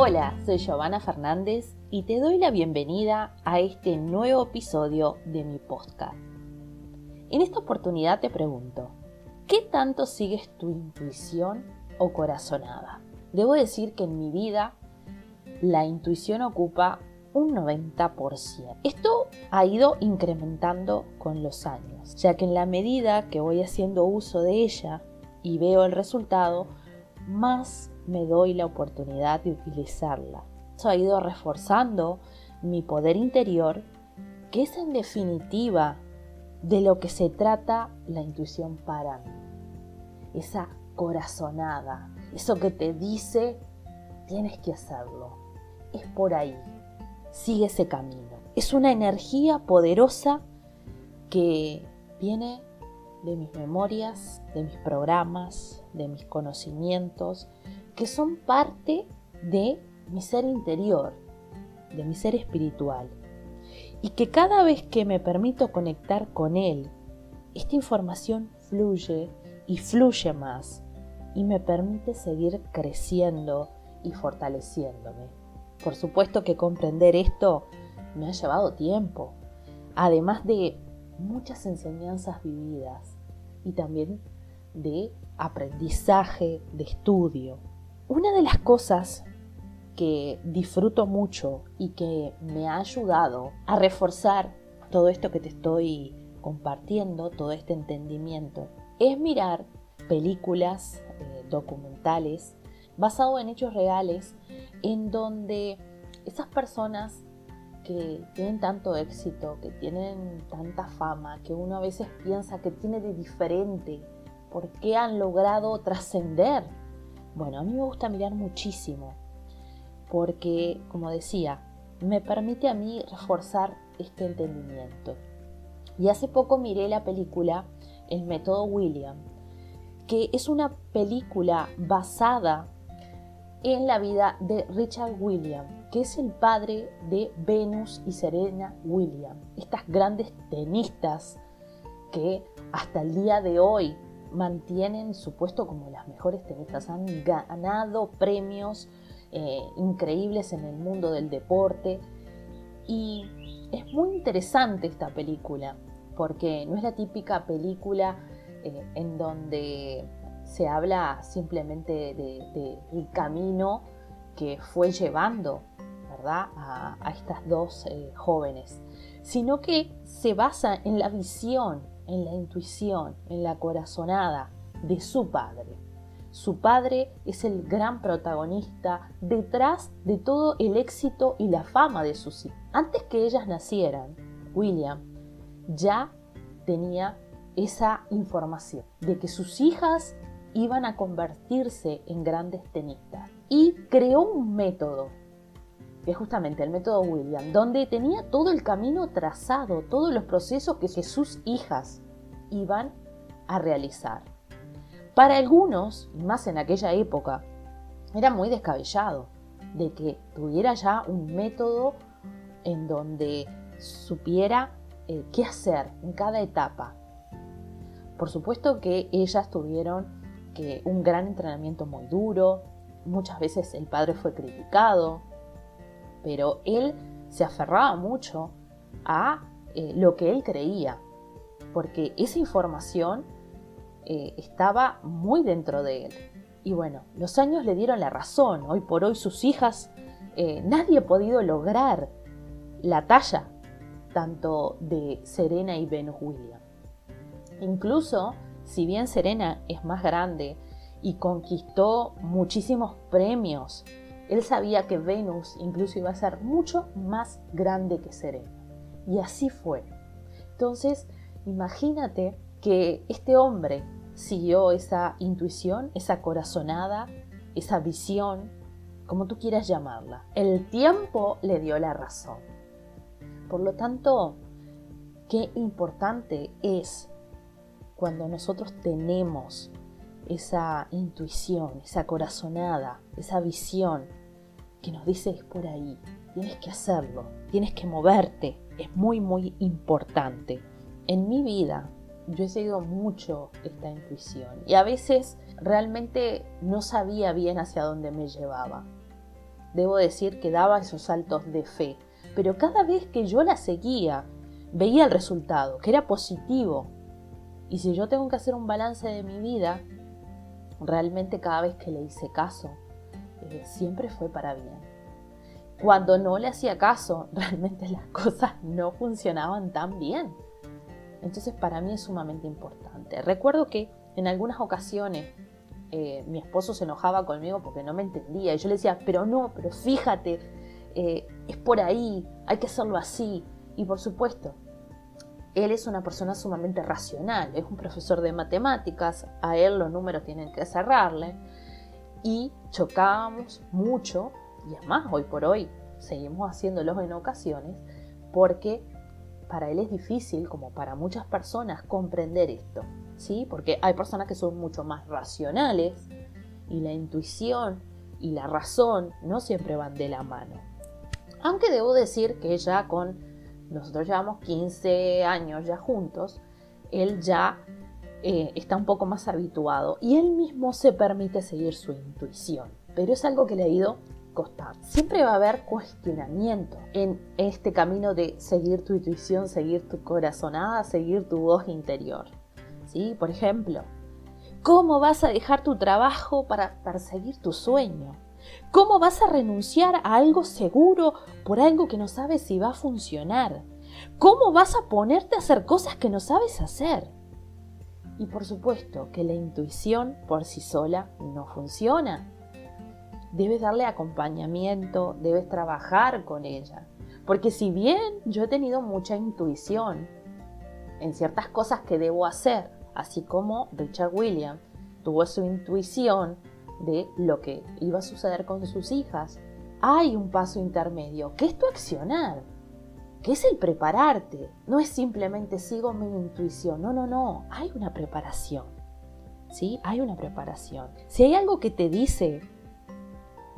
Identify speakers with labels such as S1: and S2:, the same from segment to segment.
S1: Hola, soy Giovanna Fernández y te doy la bienvenida a este nuevo episodio de mi podcast. En esta oportunidad te pregunto, ¿qué tanto sigues tu intuición o corazonada? Debo decir que en mi vida la intuición ocupa un 90%. Esto ha ido incrementando con los años, ya que en la medida que voy haciendo uso de ella y veo el resultado, más me doy la oportunidad de utilizarla. Eso ha ido reforzando mi poder interior, que es en definitiva de lo que se trata la intuición para mí. Esa corazonada, eso que te dice, tienes que hacerlo. Es por ahí, sigue ese camino. Es una energía poderosa que viene de mis memorias, de mis programas, de mis conocimientos, que son parte de mi ser interior, de mi ser espiritual. Y que cada vez que me permito conectar con él, esta información fluye y fluye más y me permite seguir creciendo y fortaleciéndome. Por supuesto que comprender esto me ha llevado tiempo, además de muchas enseñanzas vividas y también de aprendizaje, de estudio. Una de las cosas que disfruto mucho y que me ha ayudado a reforzar todo esto que te estoy compartiendo, todo este entendimiento, es mirar películas, eh, documentales, basados en hechos reales, en donde esas personas que tienen tanto éxito, que tienen tanta fama, que uno a veces piensa que tiene de diferente, ¿por qué han logrado trascender? Bueno, a mí me gusta mirar muchísimo, porque, como decía, me permite a mí reforzar este entendimiento. Y hace poco miré la película El método William, que es una película basada en la vida de Richard William, que es el padre de Venus y Serena Williams, estas grandes tenistas que hasta el día de hoy mantienen su puesto como las mejores tenistas, han ganado premios eh, increíbles en el mundo del deporte y es muy interesante esta película porque no es la típica película eh, en donde se habla simplemente del camino que fue llevando ¿verdad? A, estas dos eh, jóvenes, sino que se basa en la visión, en la intuición, en la corazonada de su padre. Su padre es el gran protagonista detrás de todo el éxito y la fama de sus hijas. Antes que ellas nacieran, William ya tenía esa información de que sus hijas iban a convertirse en grandes tenistas. Y creó un método, que es justamente el método William, donde tenía todo el camino trazado, todos los procesos que sus hijas iban a realizar. Para algunos, más en aquella época, era muy descabellado de que tuviera ya un método en donde supiera eh, qué hacer en cada etapa. Por supuesto que ellas tuvieron un gran entrenamiento muy duro, muchas veces el padre fue criticado, pero él se aferraba mucho a eh, lo que él creía, porque esa información eh, estaba muy dentro de él. Y bueno, los años le dieron la razón. Hoy por hoy sus hijas, eh, nadie ha podido lograr la talla tanto de Serena y Venus Williams. Incluso si bien Serena es más grande y conquistó muchísimos premios, él sabía que Venus incluso iba a ser mucho más grande que Serena. Y así fue. Entonces, imagínate que este hombre siguió esa intuición, esa corazonada, esa visión, como tú quieras llamarla. El tiempo le dio la razón. Por lo tanto, qué importante es cuando nosotros tenemos esa intuición, esa corazonada, esa visión que nos dice por ahí, tienes que hacerlo, tienes que moverte, es muy muy importante. En mi vida yo he seguido mucho esta intuición y a veces realmente no sabía bien hacia dónde me llevaba. debo decir que daba esos saltos de fe, pero cada vez que yo la seguía, veía el resultado, que era positivo. Y si yo tengo que hacer un balance de mi vida, realmente cada vez que le hice caso, eh, siempre fue para bien. Cuando no le hacía caso, realmente las cosas no funcionaban tan bien. Entonces para mí es sumamente importante. Recuerdo que en algunas ocasiones eh, mi esposo se enojaba conmigo porque no me entendía y yo le decía, pero no, pero fíjate, eh, es por ahí, hay que hacerlo así. Y por supuesto, él es una persona sumamente racional, es un profesor de matemáticas, a él los números tienen que cerrarle y chocábamos mucho y además hoy por hoy seguimos haciéndolo en ocasiones porque para él es difícil, como para muchas personas, comprender esto, ¿sí? Porque hay personas que son mucho más racionales y la intuición y la razón no siempre van de la mano. Aunque debo decir que ya con, nosotros llevamos 15 años ya juntos, él ya eh, está un poco más habituado y él mismo se permite seguir su intuición. Pero es algo que le ha ido Siempre va a haber cuestionamiento en este camino de seguir tu intuición, seguir tu corazonada, seguir tu voz interior. ¿Sí? Por ejemplo, ¿cómo vas a dejar tu trabajo para perseguir tu sueño? ¿Cómo vas a renunciar a algo seguro por algo que no sabes si va a funcionar? ¿Cómo vas a ponerte a hacer cosas que no sabes hacer? Y por supuesto que la intuición por sí sola no funciona debes darle acompañamiento, debes trabajar con ella. Porque si bien yo he tenido mucha intuición en ciertas cosas que debo hacer, así como Richard Williams tuvo su intuición de lo que iba a suceder con sus hijas, hay un paso intermedio, que es tu accionar, que es el prepararte. No es simplemente sigo mi intuición, no, no, no, hay una preparación. ¿Sí? Hay una preparación. Si hay algo que te dice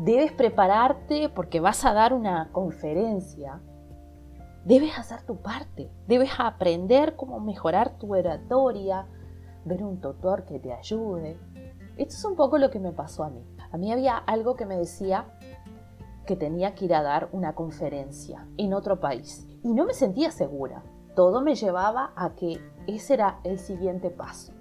S1: debes prepararte porque vas a dar una conferencia, debes hacer tu parte, debes aprender cómo mejorar tu oratoria, ver un tutor que te ayude. Esto es un poco lo que me pasó a mí. A mí había algo que me decía que tenía que ir a dar una conferencia en otro país y no me sentía segura. Todo me llevaba a que ese era el siguiente paso.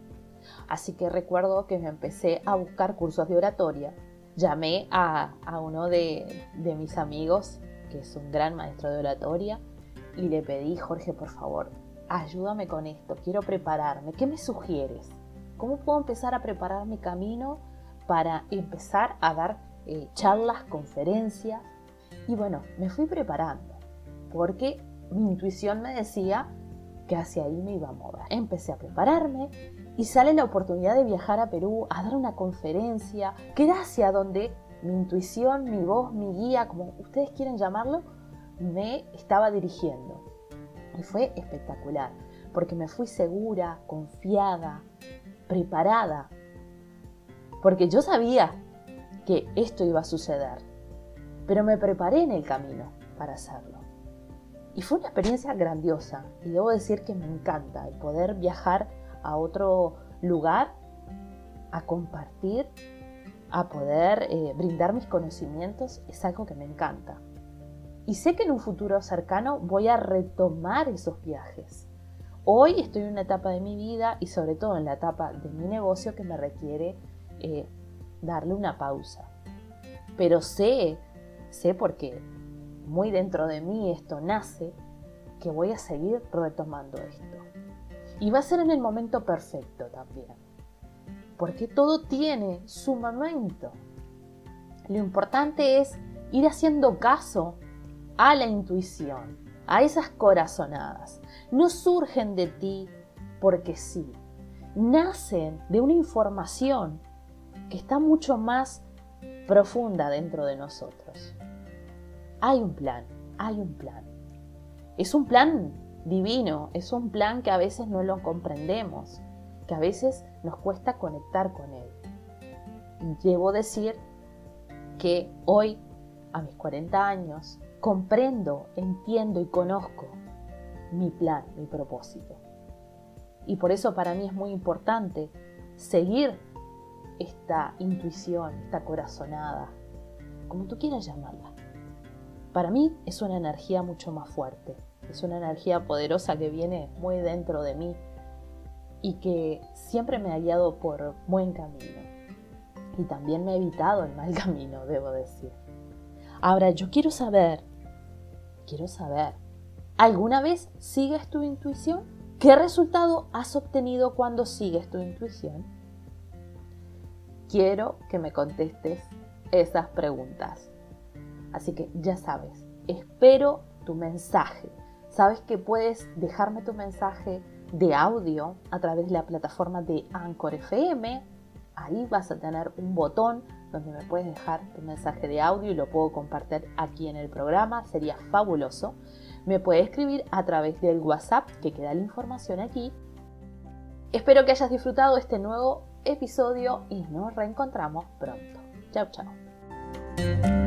S1: Así que recuerdo que me empecé a buscar cursos de oratoria llamé a, uno de, mis amigos, que es un gran maestro de oratoria, y le pedí, Jorge, por favor, ayúdame con esto, quiero prepararme, ¿qué me sugieres? ¿Cómo puedo empezar a preparar mi camino para empezar a dar eh, charlas, conferencias? Y bueno, me fui preparando, porque mi intuición me decía que hacia ahí me iba a mover. Empecé a prepararme, y sale la oportunidad de viajar a Perú a dar una conferencia, que era hacia donde mi intuición, mi voz, mi guía, como ustedes quieren llamarlo, me estaba dirigiendo. Y fue espectacular, porque me fui segura, confiada, preparada, porque yo sabía que esto iba a suceder, pero me preparé en el camino para hacerlo. Y fue una experiencia grandiosa, y debo decir que me encanta el poder viajar a otro lugar a compartir, a poder eh, brindar mis conocimientos, es algo que me encanta. Y sé que en un futuro cercano voy a retomar esos viajes. Hoy estoy en una etapa de mi vida y sobre todo en la etapa de mi negocio que me requiere eh, darle una pausa. Pero sé, sé porque muy dentro de mí esto nace, que voy a seguir retomando esto. Y va a ser en el momento perfecto también. Porque todo tiene su momento. Lo importante es ir haciendo caso a la intuición, a esas corazonadas. No surgen de ti porque sí. Nacen de una información que está mucho más profunda dentro de nosotros. Hay un plan, hay un plan. Es un plan divino, es un plan que a veces no lo comprendemos, que a veces nos cuesta conectar con él. Debo decir que hoy, a mis 40 años, comprendo, entiendo y conozco mi plan, mi propósito. Y por eso para mí es muy importante seguir esta intuición, esta corazonada, como tú quieras llamarla. Para mí es una energía mucho más fuerte, es una energía poderosa que viene muy dentro de mí y que siempre me ha guiado por buen camino. Y también me ha evitado el mal camino, debo decir. Ahora, yo quiero saber, quiero saber, ¿alguna vez sigues tu intuición? ¿Qué resultado has obtenido cuando sigues tu intuición? Quiero que me contestes esas preguntas. Así que ya sabes, espero tu mensaje. Sabes que puedes dejarme tu mensaje de audio a través de la plataforma de Anchor FM. Ahí vas a tener un botón donde me puedes dejar tu mensaje de audio y lo puedo compartir aquí en el programa. Sería fabuloso. Me puedes escribir a través del WhatsApp que queda la información aquí. Espero que hayas disfrutado este nuevo episodio y nos reencontramos pronto. Chao, chao.